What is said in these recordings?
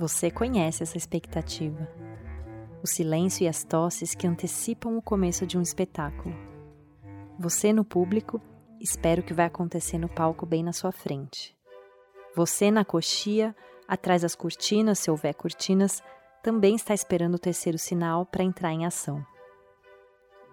Você conhece essa expectativa. O silêncio e as tosses que antecipam o começo de um espetáculo. Você no público espera o que vai acontecer no palco bem na sua frente. Você na coxia, atrás das cortinas, se houver cortinas, também está esperando o terceiro sinal para entrar em ação.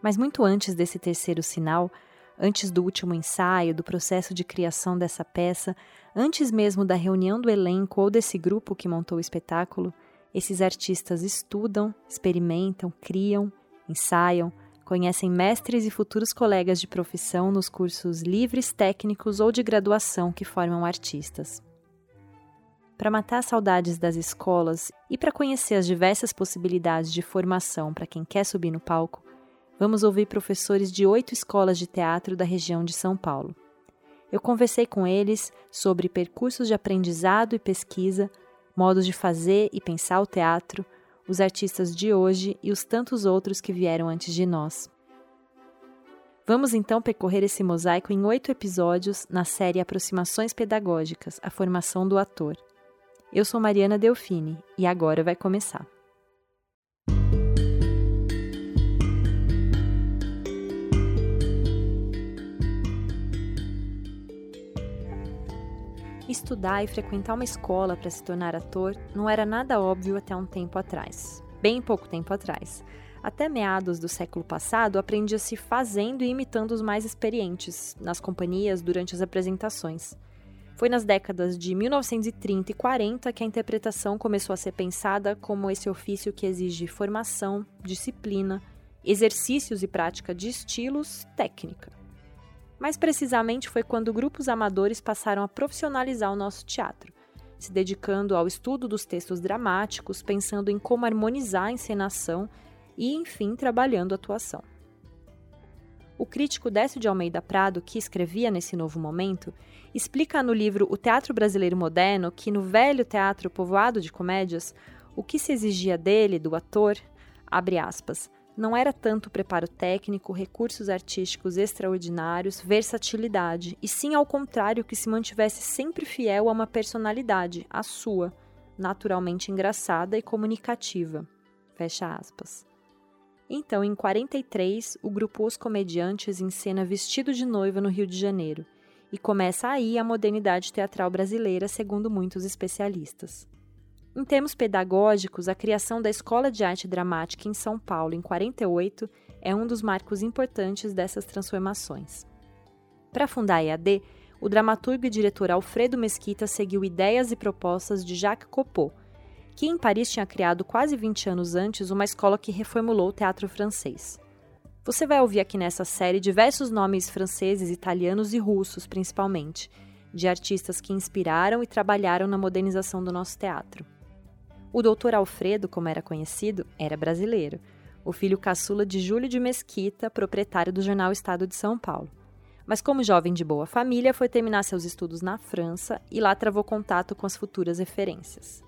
Mas muito antes desse terceiro sinal, antes do último ensaio, do processo de criação dessa peça, antes mesmo da reunião do elenco ou desse grupo que montou o espetáculo, esses artistas estudam, experimentam, criam, ensaiam, conhecem mestres e futuros colegas de profissão nos cursos livres, técnicos ou de graduação que formam artistas. Para matar saudades das escolas e para conhecer as diversas possibilidades de formação para quem quer subir no palco, vamos ouvir professores de oito escolas de teatro da região de São Paulo. Eu conversei com eles sobre percursos de aprendizado e pesquisa, modos de fazer e pensar o teatro, os artistas de hoje e os tantos outros que vieram antes de nós. Vamos então percorrer esse mosaico em oito episódios na série Aproximações Pedagógicas A Formação do Ator. Eu sou Mariana Delfini e agora vai começar. Estudar e frequentar uma escola para se tornar ator não era nada óbvio até um tempo atrás. Bem pouco tempo atrás. Até meados do século passado, aprendia-se fazendo e imitando os mais experientes, nas companhias durante as apresentações. Foi nas décadas de 1930 e 40 que a interpretação começou a ser pensada como esse ofício que exige formação, disciplina, exercícios e prática de estilos, técnica. Mais precisamente foi quando grupos amadores passaram a profissionalizar o nosso teatro, se dedicando ao estudo dos textos dramáticos, pensando em como harmonizar a encenação e, enfim, trabalhando a atuação. O crítico Décio de Almeida Prado, que escrevia nesse novo momento, explica no livro O Teatro Brasileiro Moderno que no velho teatro povoado de comédias, o que se exigia dele, do ator, abre aspas, não era tanto preparo técnico, recursos artísticos extraordinários, versatilidade, e sim ao contrário que se mantivesse sempre fiel a uma personalidade, a sua, naturalmente engraçada e comunicativa. Fecha aspas. Então, em 43, o grupo Os Comediantes encena Vestido de Noiva no Rio de Janeiro, e começa aí a modernidade teatral brasileira, segundo muitos especialistas. Em termos pedagógicos, a criação da Escola de Arte Dramática em São Paulo em 48 é um dos marcos importantes dessas transformações. Para fundar a EAD, o dramaturgo e diretor Alfredo Mesquita seguiu ideias e propostas de Jacques Copeau, que em Paris tinha criado quase 20 anos antes uma escola que reformulou o teatro francês. Você vai ouvir aqui nessa série diversos nomes franceses, italianos e russos, principalmente, de artistas que inspiraram e trabalharam na modernização do nosso teatro. O doutor Alfredo, como era conhecido, era brasileiro, o filho caçula de Júlio de Mesquita, proprietário do jornal Estado de São Paulo. Mas, como jovem de boa família, foi terminar seus estudos na França e lá travou contato com as futuras referências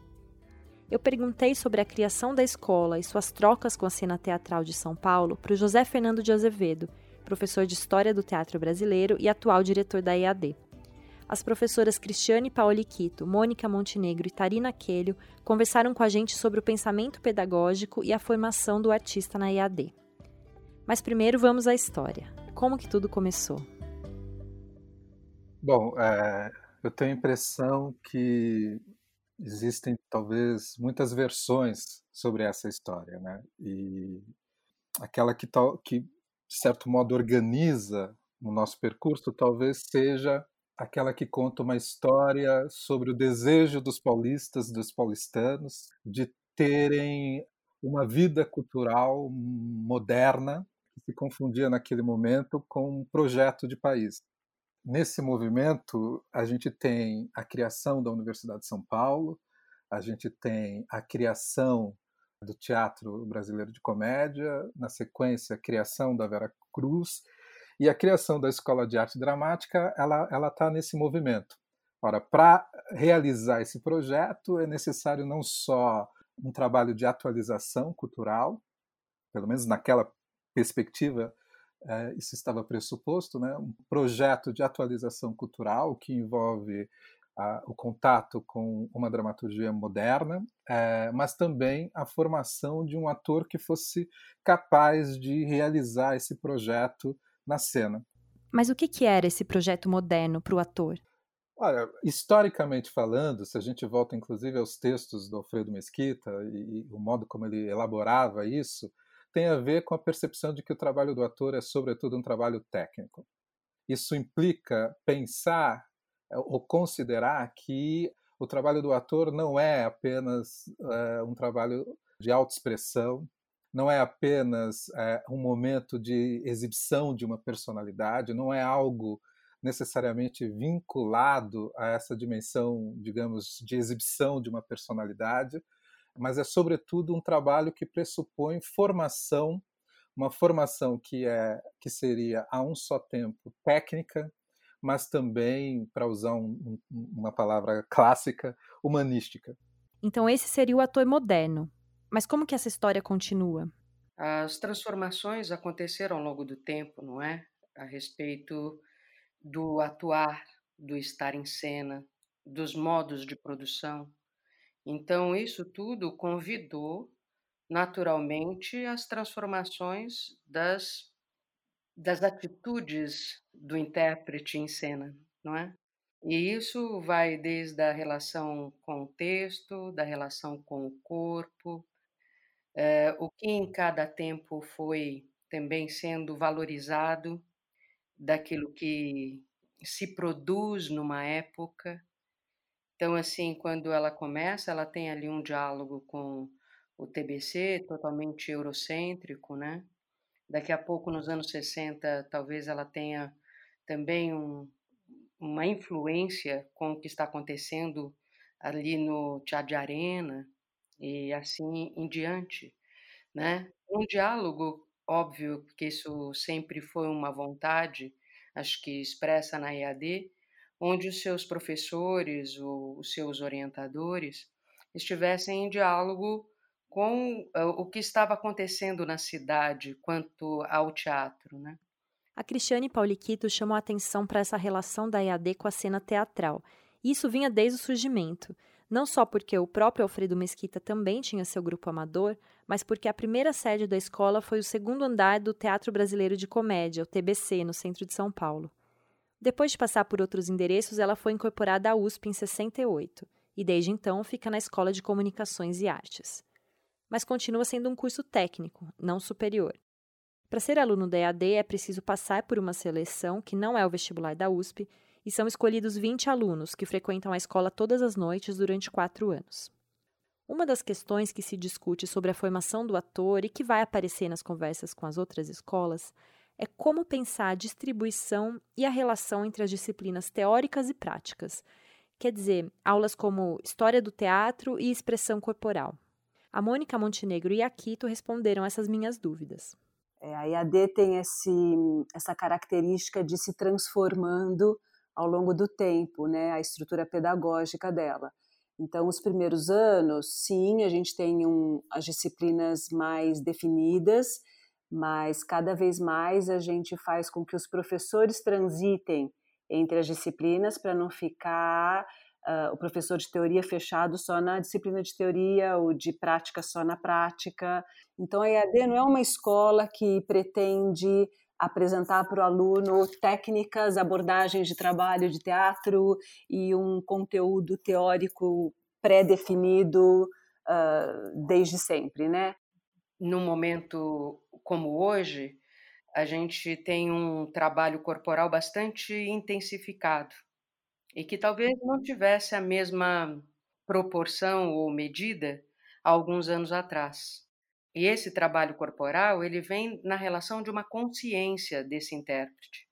eu perguntei sobre a criação da escola e suas trocas com a cena teatral de São Paulo para o José Fernando de Azevedo, professor de História do Teatro Brasileiro e atual diretor da EAD. As professoras Cristiane Pauliquito, Mônica Montenegro e Tarina Quelho conversaram com a gente sobre o pensamento pedagógico e a formação do artista na EAD. Mas primeiro vamos à história. Como que tudo começou? Bom, é, eu tenho a impressão que existem talvez muitas versões sobre essa história, né? E aquela que que de certo modo organiza o nosso percurso talvez seja aquela que conta uma história sobre o desejo dos paulistas, dos paulistanos, de terem uma vida cultural moderna que se confundia naquele momento com um projeto de país. Nesse movimento, a gente tem a criação da Universidade de São Paulo, a gente tem a criação do Teatro Brasileiro de Comédia, na sequência, a criação da Vera Cruz, e a criação da Escola de Arte Dramática, ela está nesse movimento. Ora, para realizar esse projeto é necessário não só um trabalho de atualização cultural, pelo menos naquela perspectiva é, isso estava pressuposto, né? um projeto de atualização cultural que envolve o contato com uma dramaturgia moderna, é, mas também a formação de um ator que fosse capaz de realizar esse projeto na cena. Mas o que, que era esse projeto moderno para o ator? Olha, historicamente falando, se a gente volta inclusive aos textos do Alfredo Mesquita e, e, o modo como ele elaborava isso, tem a ver com a percepção de que o trabalho do ator é sobretudo um trabalho técnico. Isso implica pensar é, ou considerar que o trabalho do ator não é apenas é, um trabalho de autoexpressão, não é apenas é, um momento de exibição de uma personalidade, não é algo necessariamente vinculado a essa dimensão, digamos, de exibição de uma personalidade, mas é sobretudo um trabalho que pressupõe formação, uma formação que é que seria a um só tempo técnica, mas também, para usar um, uma palavra clássica, humanística. Então esse seria o ator moderno. Mas como que essa história continua? As transformações aconteceram ao longo do tempo, não é? A respeito do atuar, do estar em cena, dos modos de produção. Então, isso tudo convidou naturalmente as transformações das, das atitudes do intérprete em cena, não é? E isso vai desde a relação com o texto, da relação com o corpo, é, o que em cada tempo foi também sendo valorizado daquilo que se produz numa época. Então, assim, quando ela começa, ela tem ali um diálogo com o TBC, totalmente eurocêntrico, né? Daqui a pouco, nos anos 60, talvez ela tenha também um, uma influência com o que está acontecendo ali no Teatro de Arena e assim em diante, né? Um diálogo Óbvio que isso sempre foi uma vontade, acho que expressa na EAD, onde os seus professores, os seus orientadores, estivessem em diálogo com eh, o que estava acontecendo na cidade quanto ao teatro, né? A Cristiane Pauliquito chamou a atenção para essa relação da EAD com a cena teatral. Isso vinha desde o surgimento não só porque o próprio Alfredo Mesquita também tinha seu grupo amador, mas porque a primeira sede da escola foi o segundo andar do Teatro Brasileiro de Comédia, o TBC, no centro de São Paulo. Depois de passar por outros endereços, ela foi incorporada à USP em 68 e desde então fica na Escola de Comunicações e Artes. Mas continua sendo um curso técnico, não superior. Para ser aluno da EAD é preciso passar por uma seleção, que não é o vestibular da USP, e são escolhidos 20 alunos que frequentam a escola todas as noites durante quatro anos. Uma das questões que se discute sobre a formação do ator e que vai aparecer nas conversas com as outras escolas é como pensar a distribuição e a relação entre as disciplinas teóricas e práticas, quer dizer, aulas como História do Teatro e Expressão Corporal. A Mônica Montenegro e a Quito responderam essas minhas dúvidas. É, a IAD tem esse, essa característica de se transformando ao longo do tempo, né, a estrutura pedagógica dela. Então, os primeiros anos, sim, a gente tem um, as disciplinas mais definidas, mas cada vez mais a gente faz com que os professores transitem entre as disciplinas para não ficar uh, o professor de teoria fechado só na disciplina de teoria ou de prática só na prática. Então, a EAD não é uma escola que pretende apresentar para o aluno técnicas, abordagens de trabalho de teatro e um conteúdo teórico pré-definido uh, desde sempre, né? Num momento como hoje, a gente tem um trabalho corporal bastante intensificado e que talvez não tivesse a mesma proporção ou medida há alguns anos atrás. E esse trabalho corporal, ele vem na relação de uma consciência desse intérprete.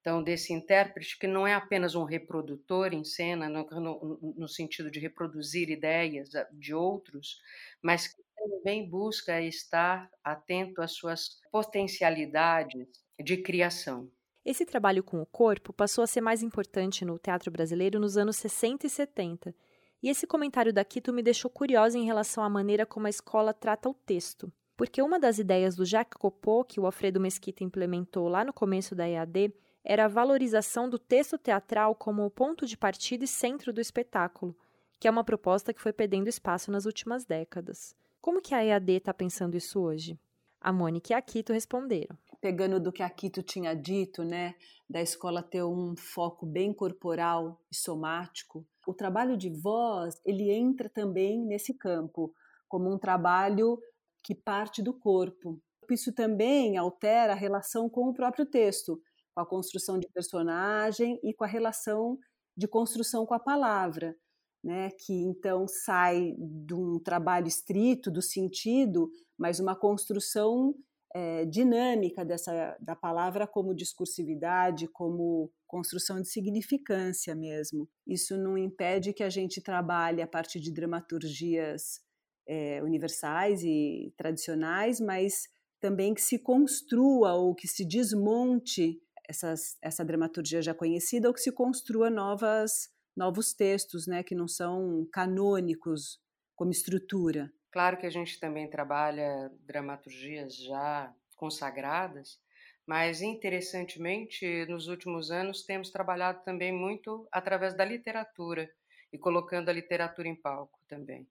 Então, desse intérprete que não é apenas um reprodutor em cena, no, no, no sentido de reproduzir ideias de outros, mas que também busca estar atento às suas potencialidades de criação. Esse trabalho com o corpo passou a ser mais importante no teatro brasileiro nos anos 60 e 70 e esse comentário da Quito me deixou curiosa em relação à maneira como a escola trata o texto. Porque uma das ideias do Jacques Copeau, que o Alfredo Mesquita implementou lá no começo da EAD, era a valorização do texto teatral como o ponto de partida e centro do espetáculo, que é uma proposta que foi perdendo espaço nas últimas décadas. Como que a EAD está pensando isso hoje? A Mônica e a Quito responderam. Pegando do que a Quito tinha dito, né, da escola ter um foco bem corporal e somático, o trabalho de voz, ele entra também nesse campo, como um trabalho que parte do corpo. Isso também altera a relação com o próprio texto, com a construção de personagem e com a relação de construção com a palavra né, que então sai de um trabalho estrito do sentido, mas uma construção é, dinâmica dessa da palavra como discursividade, como construção de significância mesmo. Isso não impede que a gente trabalhe a partir de dramaturgias é, universais e tradicionais, mas também que se construa ou que se desmonte essas, essa dramaturgia já conhecida ou que se construa novas novos textos, né, que não são canônicos como estrutura. Claro que a gente também trabalha dramaturgias já consagradas, mas interessantemente, nos últimos anos temos trabalhado também muito através da literatura e colocando a literatura em palco também.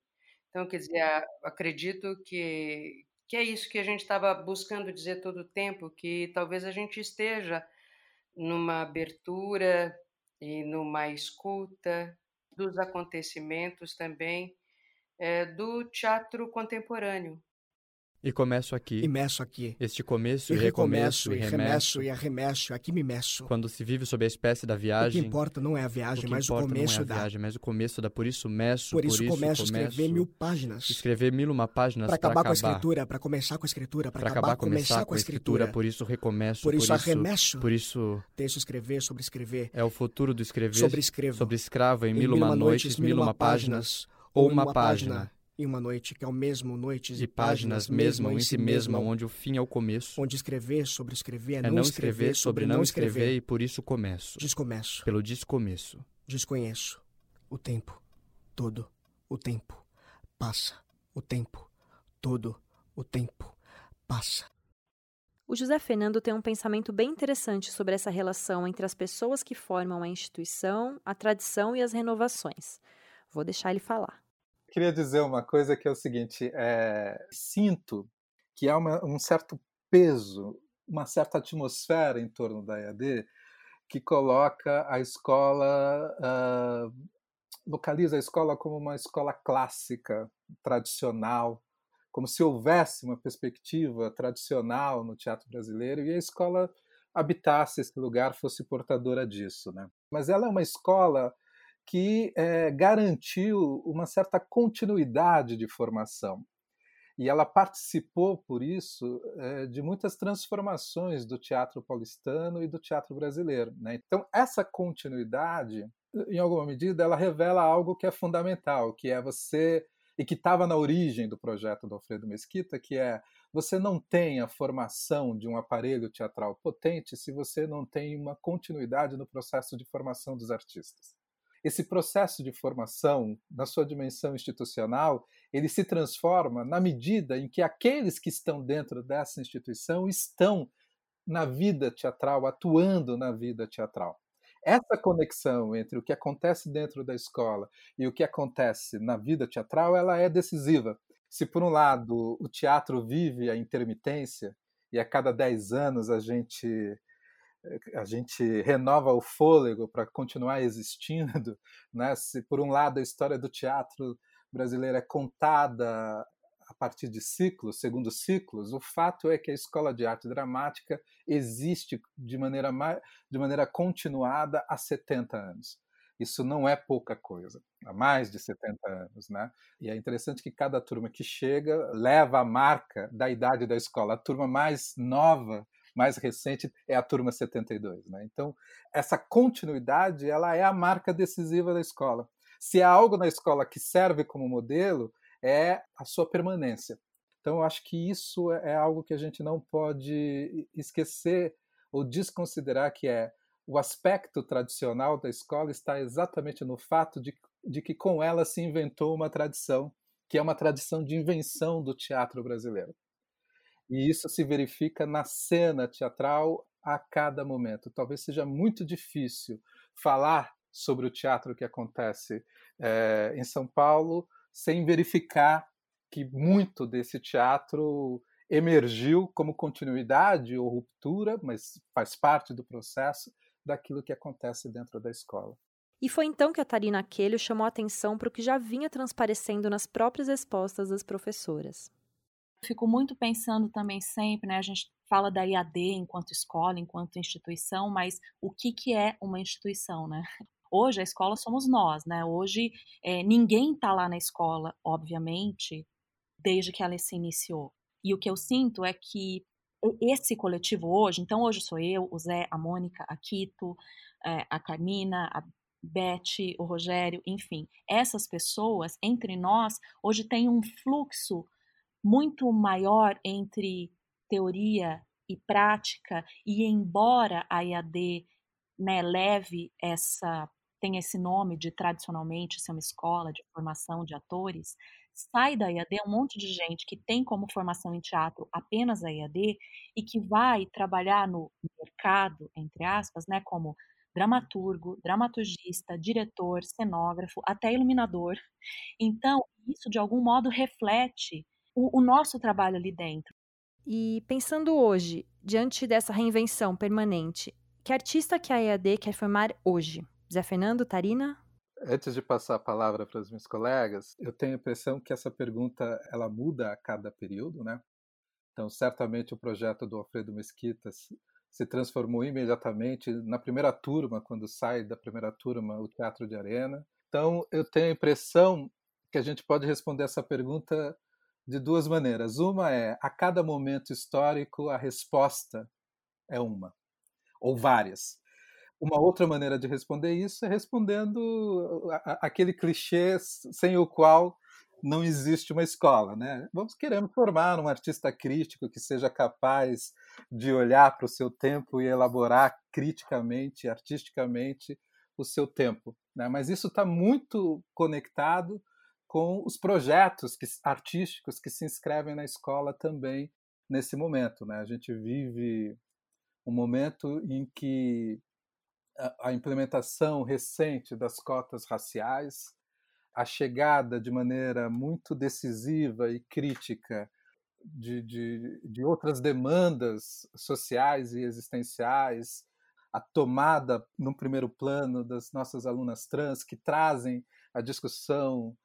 Então, quer dizer, acredito que, que é isso que a gente estava buscando dizer todo o tempo, que talvez a gente esteja numa abertura e numa escuta dos acontecimentos também é, do teatro contemporâneo. E começo aqui. E meço aqui. Este começo e, e recomeço, e remesso, e arremesso, aqui me meço. Quando se vive sob a espécie da viagem. O que importa não é a viagem, mas o começo não é a da. viagem, mas o começo da. Por isso meço. Por isso, por isso começo a escrever mil páginas. Escrever mil uma páginas para acabar, acabar com a escritura, para começar com a escritura, para acabar, começar com a escritura. Por isso recomeço. Por isso arremesso. Por isso. Texto escrever sobre escrever. É o futuro do escrever. Sobre escrevo. Sobre escravo em mil uma noites, mil uma páginas. Ou uma página em uma noite que é o mesmo noites e, páginas, mesmo em si mesma, onde o fim é o começo. Onde escrever sobre escrever é, é não escrever sobre não escrever, e por isso começo. Descomeço. Pelo descomeço. Desconheço. O tempo. Todo. O tempo. Passa. O tempo. Todo. O tempo. Passa. O José Fernando tem um pensamento bem interessante sobre essa relação entre as pessoas que formam a instituição, a tradição e as renovações. Vou deixar ele falar queria dizer uma coisa que é o seguinte: é, sinto que há uma, um certo peso, uma certa atmosfera em torno da EAD que coloca a escola, uh, localiza a escola como uma escola clássica, tradicional, como se houvesse uma perspectiva tradicional no teatro brasileiro e a escola habitasse esse lugar, fosse portadora disso. Né? Mas ela é uma escola que é, garantiu uma certa continuidade de formação. E ela participou, por isso, é, de muitas transformações do teatro paulistano e do teatro brasileiro. Né? Então, essa continuidade, em alguma medida, ela revela algo que é fundamental, que é você e que estava na origem do projeto do Alfredo Mesquita, que é você não tem a formação de um aparelho teatral potente se você não tem uma continuidade no processo de formação dos artistas esse processo de formação, na sua dimensão institucional, ele se transforma na medida em que aqueles que estão dentro dessa instituição estão na vida teatral, atuando na vida teatral. Essa conexão entre o que acontece dentro da escola e o que acontece na vida teatral, ela é decisiva. Se por um lado o teatro vive a intermitência e a cada dez anos a gente a gente renova o fôlego para continuar existindo, né? Se por um lado a história do teatro brasileiro é contada a partir de ciclos, segundo ciclos, o fato é que a escola de arte dramática existe de maneira de maneira continuada há 70 anos. Isso não é pouca coisa, há mais de 70 anos, né? E é interessante que cada turma que chega leva a marca da idade da escola. A turma mais nova mais recente é a turma 72. Né? Então, essa continuidade ela é a marca decisiva da escola. Se há algo na escola que serve como modelo, é a sua permanência. Então, eu acho que isso é, é algo que a gente não pode esquecer ou desconsiderar, que é o aspecto tradicional da escola está exatamente no fato de, de que com ela se inventou uma tradição, que é uma tradição de invenção do teatro brasileiro. E isso se verifica na cena teatral a cada momento. Talvez seja muito difícil falar sobre o teatro que acontece é, em São Paulo sem verificar que muito desse teatro emergiu como continuidade ou ruptura, mas faz parte do processo daquilo que acontece dentro da escola. E foi então que a Tarina Aquelho chamou a atenção para o que já vinha transparecendo nas próprias respostas das professoras. Fico muito pensando também sempre, né? A gente fala da IAD enquanto escola, enquanto instituição, mas o que, que é uma instituição, né? Hoje a escola somos nós, né? Hoje é, ninguém está lá na escola, obviamente, desde que ela se iniciou. E o que eu sinto é que esse coletivo hoje, então hoje sou eu, o Zé, a Mônica, a Quito, é, a Carmina, a Beth, o Rogério, enfim, essas pessoas entre nós hoje tem um fluxo muito maior entre teoria e prática e embora a IAD né, leve essa tem esse nome de tradicionalmente ser uma escola de formação de atores, sai da IAD um monte de gente que tem como formação em teatro apenas a IAD e que vai trabalhar no mercado, entre aspas, né, como dramaturgo, dramaturgista, diretor, cenógrafo, até iluminador. Então, isso de algum modo reflete o, o nosso trabalho ali dentro. E pensando hoje, diante dessa reinvenção permanente, que artista que a EAD quer formar hoje? Zé Fernando, Tarina? Antes de passar a palavra para os meus colegas, eu tenho a impressão que essa pergunta ela muda a cada período, né? Então, certamente o projeto do Alfredo Mesquita se transformou imediatamente na primeira turma, quando sai da primeira turma o Teatro de Arena. Então, eu tenho a impressão que a gente pode responder essa pergunta de duas maneiras. Uma é, a cada momento histórico, a resposta é uma, ou várias. Uma outra maneira de responder isso é respondendo aquele clichê sem o qual não existe uma escola, né? Vamos queremos formar um artista crítico que seja capaz de olhar para o seu tempo e elaborar criticamente, artisticamente o seu tempo, né? Mas isso está muito conectado com os projetos que, artísticos que se inscrevem na escola também nesse momento, né? A gente vive um momento em que a implementação recente das cotas raciais, a chegada de maneira muito decisiva e crítica de, de, de outras demandas sociais e existenciais, a tomada, no primeiro plano, das nossas alunas trans, que trazem a discussão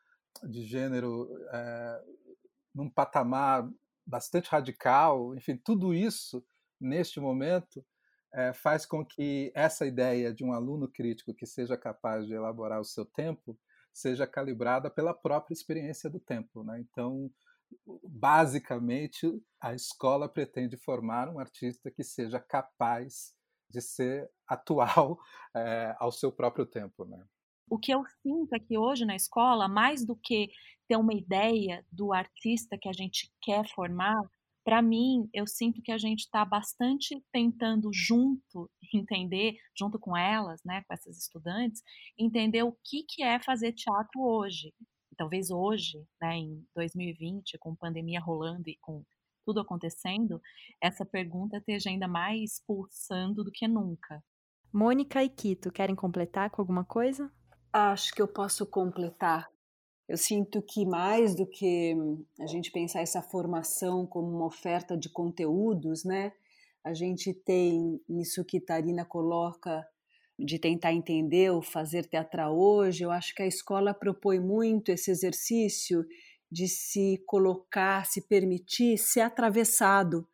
de gênero é, num patamar bastante radical, enfim, tudo isso, neste momento, é, faz com que essa ideia de um aluno crítico que seja capaz de elaborar o seu tempo seja calibrada pela própria experiência do tempo. Né? Então, basicamente, a escola pretende formar um artista que seja capaz de ser atual é, ao seu próprio tempo. Né? O que eu sinto é que hoje na escola, mais do que ter uma ideia do artista que a gente quer formar, para mim, eu sinto que a gente está bastante tentando junto entender, junto com elas, né, com essas estudantes, entender o que, que é fazer teatro hoje. Talvez hoje, né, em 2020, com pandemia rolando e com tudo acontecendo, essa pergunta esteja ainda mais pulsando do que nunca. Mônica e Quito, querem completar com alguma coisa? Acho que eu posso completar eu sinto que mais do que a gente pensar essa formação como uma oferta de conteúdos, né? A gente tem isso que Tarina coloca de tentar entender o fazer teatral hoje. Eu acho que a escola propõe muito esse exercício de se colocar, se permitir ser atravessado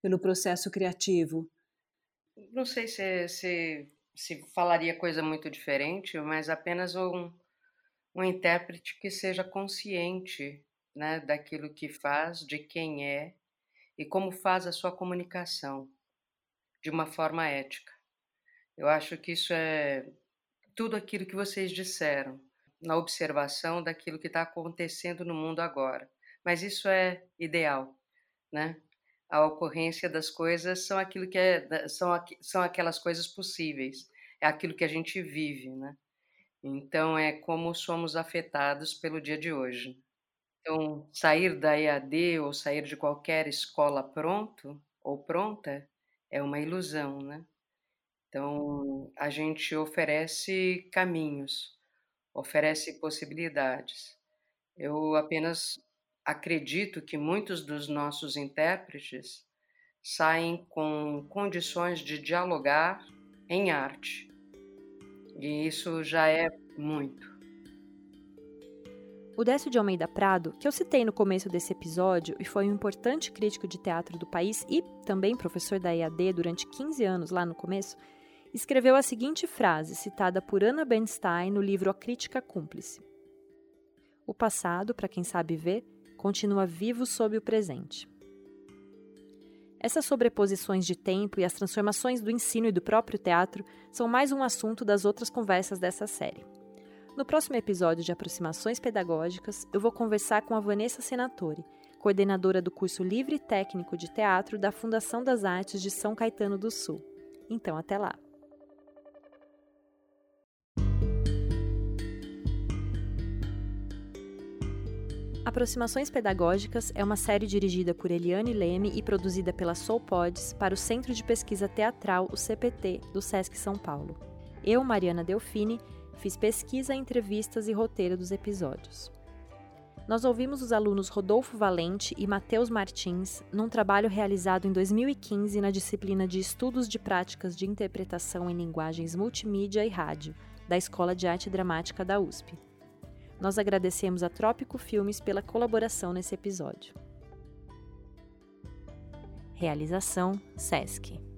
pelo processo criativo. Não sei se, se, se falaria coisa muito diferente, mas apenas um, um intérprete que seja consciente né, daquilo que faz, de quem é e como faz a sua comunicação de uma forma ética. Eu acho que isso é tudo aquilo que vocês disseram na observação daquilo que está acontecendo no mundo agora. Mas isso é ideal, né? A ocorrência das coisas são aquilo que é, são, são aquelas coisas possíveis, é aquilo que a gente vive, né? Então, é como somos afetados pelo dia de hoje. Então, sair da EAD ou sair de qualquer escola pronto ou pronta é uma ilusão, né? Então, a gente oferece caminhos, oferece possibilidades. Eu apenas acredito que muitos dos nossos intérpretes saem com condições de dialogar em arte. E isso já é muito. O Décio de Almeida Prado, que eu citei no começo desse episódio e foi um importante crítico de teatro do país e também professor da EAD durante 15 anos lá no começo, escreveu a seguinte frase, citada por Anna Bernstein no livro A Crítica Cúmplice: O passado, para quem sabe ver, continua vivo sob o presente. Essas sobreposições de tempo e as transformações do ensino e do próprio teatro são mais um assunto das outras conversas dessa série. No próximo episódio de Aproximações Pedagógicas, eu vou conversar com a Vanessa Senatori, coordenadora do curso Livre Técnico de Teatro da Fundação das Artes de São Caetano do Sul. Então, até lá! Aproximações Pedagógicas é uma série dirigida por Eliane Leme e produzida pela Soulpods para o Centro de Pesquisa Teatral, o CPT, do SESC São Paulo. Eu, Mariana Delfini, fiz pesquisa, entrevistas e roteiro dos episódios. Nós ouvimos os alunos Rodolfo Valente e Matheus Martins num trabalho realizado em 2015 na disciplina de Estudos de Práticas de Interpretação em Linguagens Multimídia e Rádio, da Escola de Arte Dramática da USP. Nós agradecemos a Trópico Filmes pela colaboração nesse episódio. Realização SESC.